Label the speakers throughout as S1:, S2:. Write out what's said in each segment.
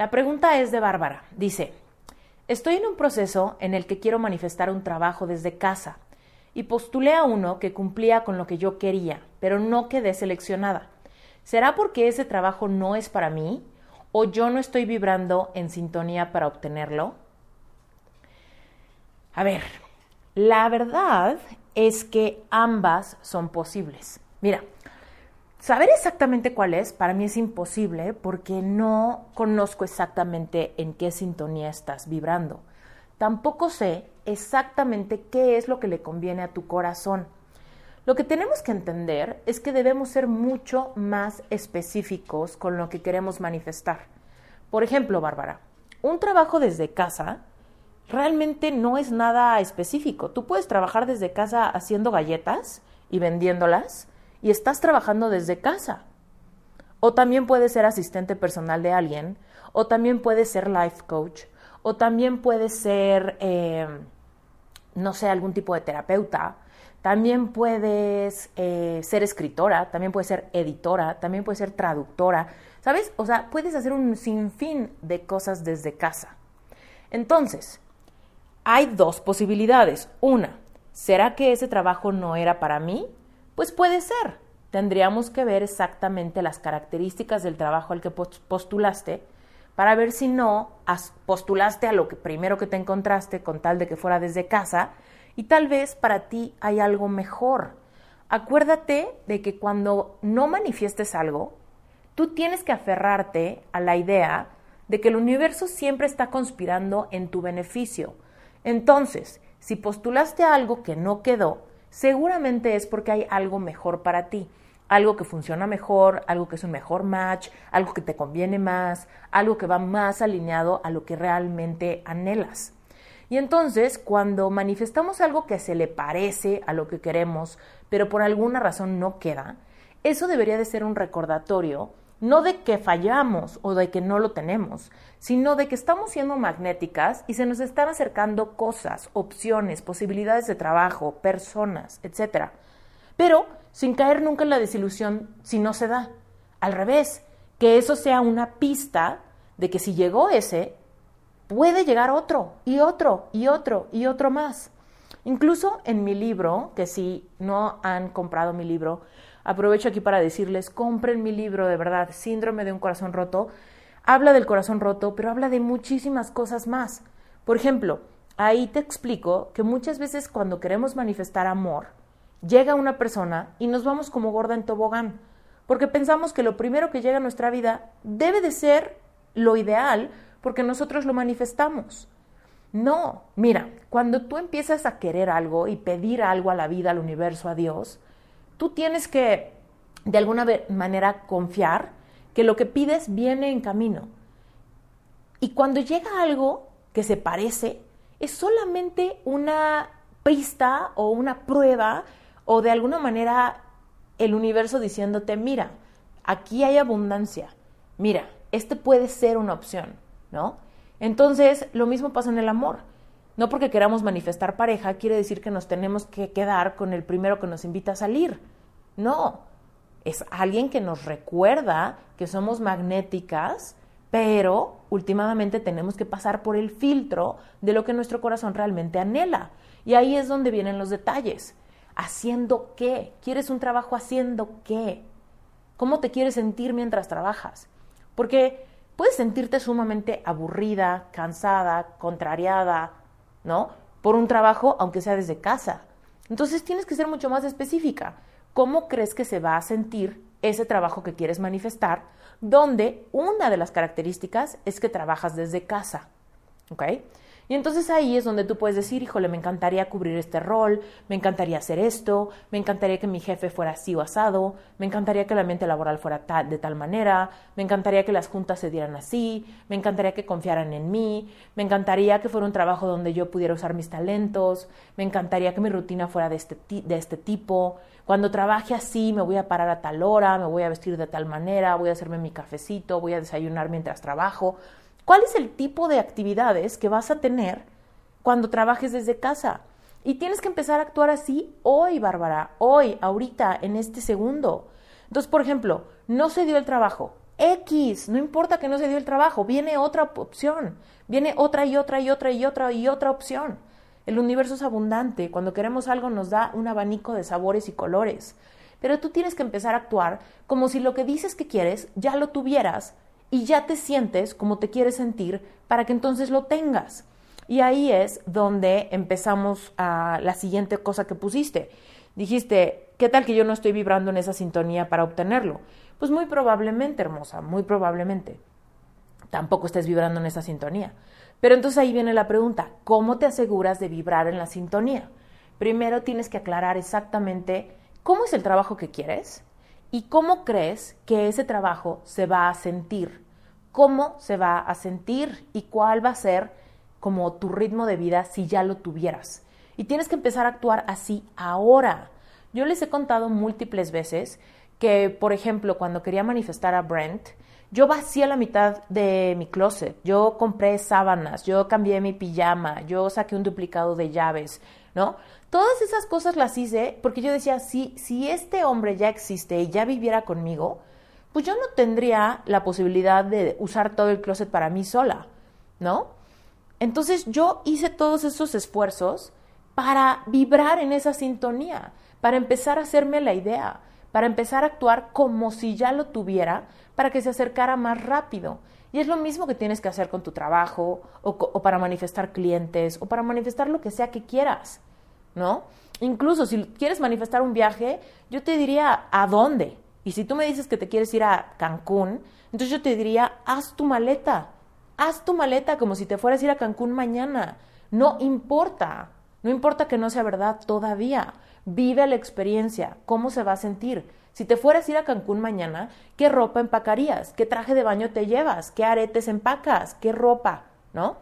S1: La pregunta es de Bárbara. Dice, estoy en un proceso en el que quiero manifestar un trabajo desde casa y postulé a uno que cumplía con lo que yo quería, pero no quedé seleccionada. ¿Será porque ese trabajo no es para mí o yo no estoy vibrando en sintonía para obtenerlo? A ver, la verdad es que ambas son posibles. Mira, Saber exactamente cuál es, para mí es imposible porque no conozco exactamente en qué sintonía estás vibrando. Tampoco sé exactamente qué es lo que le conviene a tu corazón. Lo que tenemos que entender es que debemos ser mucho más específicos con lo que queremos manifestar. Por ejemplo, Bárbara, un trabajo desde casa realmente no es nada específico. Tú puedes trabajar desde casa haciendo galletas y vendiéndolas y estás trabajando desde casa. O también puedes ser asistente personal de alguien, o también puedes ser life coach, o también puedes ser, eh, no sé, algún tipo de terapeuta, también puedes eh, ser escritora, también puedes ser editora, también puedes ser traductora, ¿sabes? O sea, puedes hacer un sinfín de cosas desde casa. Entonces, hay dos posibilidades. Una, ¿será que ese trabajo no era para mí? Pues puede ser. Tendríamos que ver exactamente las características del trabajo al que postulaste para ver si no postulaste a lo que primero que te encontraste con tal de que fuera desde casa y tal vez para ti hay algo mejor. Acuérdate de que cuando no manifiestes algo, tú tienes que aferrarte a la idea de que el universo siempre está conspirando en tu beneficio. Entonces, si postulaste algo que no quedó, seguramente es porque hay algo mejor para ti, algo que funciona mejor, algo que es un mejor match, algo que te conviene más, algo que va más alineado a lo que realmente anhelas. Y entonces, cuando manifestamos algo que se le parece a lo que queremos, pero por alguna razón no queda, eso debería de ser un recordatorio no de que fallamos o de que no lo tenemos, sino de que estamos siendo magnéticas y se nos están acercando cosas, opciones, posibilidades de trabajo, personas, etc. Pero sin caer nunca en la desilusión si no se da. Al revés, que eso sea una pista de que si llegó ese, puede llegar otro y otro y otro y otro más. Incluso en mi libro, que si no han comprado mi libro, Aprovecho aquí para decirles, compren mi libro de verdad, Síndrome de un corazón roto. Habla del corazón roto, pero habla de muchísimas cosas más. Por ejemplo, ahí te explico que muchas veces cuando queremos manifestar amor, llega una persona y nos vamos como gorda en tobogán, porque pensamos que lo primero que llega a nuestra vida debe de ser lo ideal porque nosotros lo manifestamos. No, mira, cuando tú empiezas a querer algo y pedir algo a la vida, al universo, a Dios, tú tienes que de alguna manera confiar que lo que pides viene en camino. Y cuando llega algo que se parece, es solamente una pista o una prueba o de alguna manera el universo diciéndote, mira, aquí hay abundancia, mira, este puede ser una opción, ¿no? Entonces, lo mismo pasa en el amor. No porque queramos manifestar pareja quiere decir que nos tenemos que quedar con el primero que nos invita a salir. No, es alguien que nos recuerda que somos magnéticas, pero últimamente tenemos que pasar por el filtro de lo que nuestro corazón realmente anhela. Y ahí es donde vienen los detalles. ¿Haciendo qué? ¿Quieres un trabajo haciendo qué? ¿Cómo te quieres sentir mientras trabajas? Porque puedes sentirte sumamente aburrida, cansada, contrariada, ¿no? Por un trabajo, aunque sea desde casa. Entonces tienes que ser mucho más específica. ¿Cómo crees que se va a sentir ese trabajo que quieres manifestar? Donde una de las características es que trabajas desde casa. ¿Ok? Y entonces ahí es donde tú puedes decir, híjole, me encantaría cubrir este rol, me encantaría hacer esto, me encantaría que mi jefe fuera así o asado, me encantaría que el ambiente laboral fuera de tal manera, me encantaría que las juntas se dieran así, me encantaría que confiaran en mí, me encantaría que fuera un trabajo donde yo pudiera usar mis talentos, me encantaría que mi rutina fuera de este, de este tipo. Cuando trabaje así, me voy a parar a tal hora, me voy a vestir de tal manera, voy a hacerme mi cafecito, voy a desayunar mientras trabajo. ¿Cuál es el tipo de actividades que vas a tener cuando trabajes desde casa? Y tienes que empezar a actuar así hoy, Bárbara, hoy, ahorita, en este segundo. Entonces, por ejemplo, no se dio el trabajo. X, no importa que no se dio el trabajo, viene otra opción, viene otra y otra y otra y otra y otra opción. El universo es abundante, cuando queremos algo nos da un abanico de sabores y colores. Pero tú tienes que empezar a actuar como si lo que dices que quieres ya lo tuvieras y ya te sientes como te quieres sentir para que entonces lo tengas. Y ahí es donde empezamos a la siguiente cosa que pusiste. Dijiste, ¿qué tal que yo no estoy vibrando en esa sintonía para obtenerlo? Pues muy probablemente, hermosa, muy probablemente. Tampoco estés vibrando en esa sintonía. Pero entonces ahí viene la pregunta, ¿cómo te aseguras de vibrar en la sintonía? Primero tienes que aclarar exactamente cómo es el trabajo que quieres, ¿Y cómo crees que ese trabajo se va a sentir? ¿Cómo se va a sentir? ¿Y cuál va a ser como tu ritmo de vida si ya lo tuvieras? Y tienes que empezar a actuar así ahora. Yo les he contado múltiples veces que, por ejemplo, cuando quería manifestar a Brent, yo vacié la mitad de mi closet, yo compré sábanas, yo cambié mi pijama, yo saqué un duplicado de llaves, ¿no? Todas esas cosas las hice porque yo decía, si, si este hombre ya existe y ya viviera conmigo, pues yo no tendría la posibilidad de usar todo el closet para mí sola, ¿no? Entonces yo hice todos esos esfuerzos para vibrar en esa sintonía, para empezar a hacerme la idea, para empezar a actuar como si ya lo tuviera, para que se acercara más rápido. Y es lo mismo que tienes que hacer con tu trabajo, o, para manifestar clientes, o para manifestar lo que sea que quieras. ¿no? Incluso si quieres manifestar un viaje, yo te diría a dónde. Y si tú me dices que te quieres ir a Cancún, entonces yo te diría, haz tu maleta. Haz tu maleta como si te fueras a ir a Cancún mañana. No importa. No importa que no sea verdad todavía. Vive la experiencia. ¿Cómo se va a sentir? Si te fueras a ir a Cancún mañana, ¿qué ropa empacarías? ¿Qué traje de baño te llevas? ¿Qué aretes empacas? ¿Qué ropa? ¿No?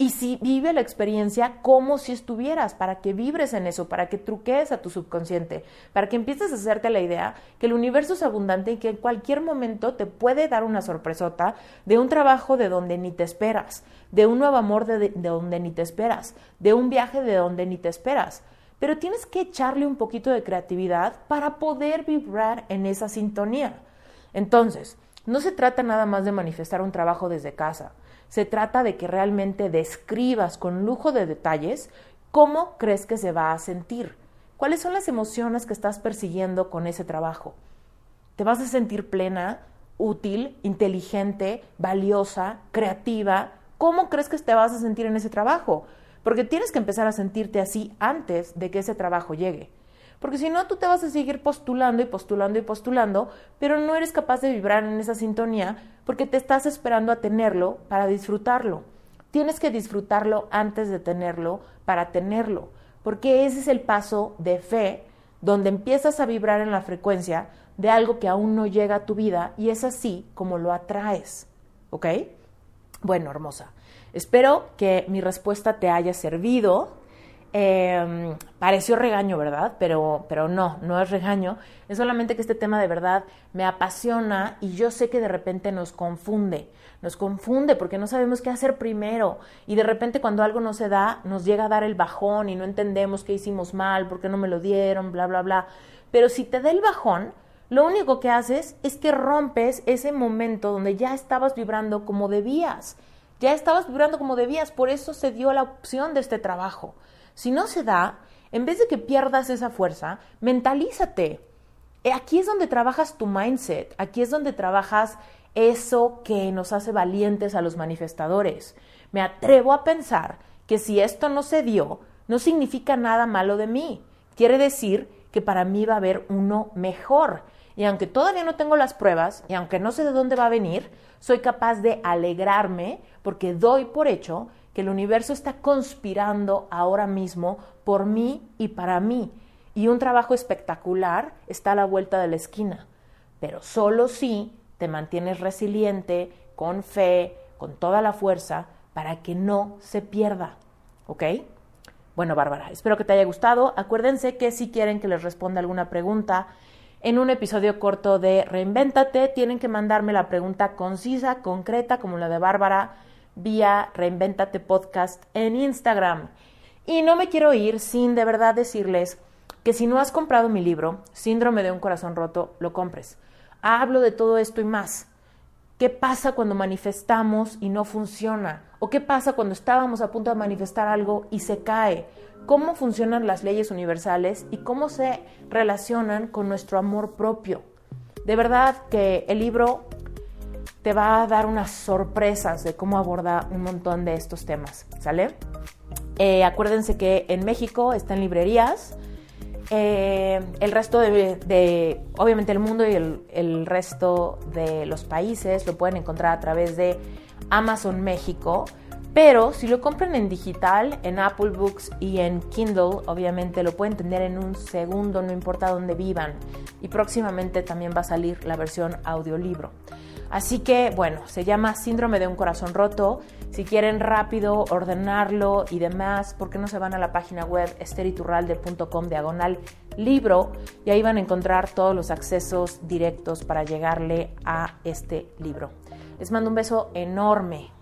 S1: Y si vive la experiencia como si estuvieras, para que vibres en eso, para que truquees a tu subconsciente, para que empieces a hacerte la idea que el universo es abundante y que en cualquier momento te puede dar una sorpresota de un trabajo de donde ni te esperas, de un nuevo amor de, de donde ni te esperas, de un viaje de donde ni te esperas. Pero tienes que echarle un poquito de creatividad para poder vibrar en esa sintonía. Entonces, no se trata nada más de manifestar un trabajo desde casa se trata de que realmente describas con lujo de detalles cómo crees que se va a sentir, cuáles son las emociones que estás persiguiendo con ese trabajo. ¿Te vas a sentir plena, útil, inteligente, valiosa, creativa? ¿Cómo crees que te vas a sentir en ese trabajo? Porque tienes que empezar a sentirte así antes de que ese trabajo llegue. Porque si no, tú te vas a seguir postulando y postulando y postulando, pero no eres capaz de vibrar en esa sintonía porque te estás esperando a tenerlo para disfrutarlo. Tienes que disfrutarlo antes de tenerlo para tenerlo, porque ese es el paso de fe donde empiezas a vibrar en la frecuencia de algo que aún no llega a tu vida y es así como lo atraes. ¿Ok? Bueno, hermosa. Espero que mi respuesta te haya servido eh, pareció regaño, ¿verdad? Pero, pero no, no es regaño. Es solamente que este tema de verdad me apasiona y yo sé que de repente nos confunde. Nos confunde porque no sabemos qué hacer primero. Y de repente cuando algo no se da, nos llega a dar el bajón y no entendemos qué hicimos mal, por qué no me lo dieron, bla, bla, bla. Pero si te da el bajón, lo único que haces es que rompes ese momento donde ya estabas vibrando como debías. Ya estabas vibrando como debías, por eso se dio la opción de este trabajo. Si no se da, en vez de que pierdas esa fuerza, mentalízate. Eh, aquí es donde trabajas tu mindset, aquí es donde trabajas eso que nos hace valientes a los manifestadores. Me atrevo a pensar que si esto no se dio, no significa nada malo de mí. Quiere decir que para mí va a haber uno mejor. Y aunque todavía no tengo las pruebas y aunque no sé de dónde va a venir, soy capaz de alegrarme porque doy por hecho que el universo está conspirando ahora mismo por mí y para mí. Y un trabajo espectacular está a la vuelta de la esquina. Pero solo si te mantienes resiliente, con fe, con toda la fuerza, para que no se pierda. ¿Ok? Bueno, Bárbara, espero que te haya gustado. Acuérdense que si quieren que les responda alguna pregunta en un episodio corto de Reinvéntate, tienen que mandarme la pregunta concisa, concreta, como la de Bárbara, vía Reinvéntate Podcast en Instagram. Y no me quiero ir sin de verdad decirles que si no has comprado mi libro, Síndrome de un corazón roto, lo compres. Hablo de todo esto y más. ¿Qué pasa cuando manifestamos y no funciona? ¿O qué pasa cuando estábamos a punto de manifestar algo y se cae? ¿Cómo funcionan las leyes universales y cómo se relacionan con nuestro amor propio? De verdad que el libro te va a dar unas sorpresas de cómo aborda un montón de estos temas, ¿sale? Eh, acuérdense que en México está en librerías, eh, el resto de, obviamente el mundo y el, resto de los países lo pueden encontrar a través de Amazon México, pero si lo compran en digital, en Apple Books y en Kindle, obviamente lo pueden tener en un segundo, no importa dónde vivan. Y próximamente también va a salir la versión audiolibro. Así que, bueno, se llama Síndrome de un Corazón Roto. Si quieren rápido ordenarlo y demás, ¿por qué no se van a la página web esteriturralde.com diagonal libro? Y ahí van a encontrar todos los accesos directos para llegarle a este libro. Les mando un beso enorme.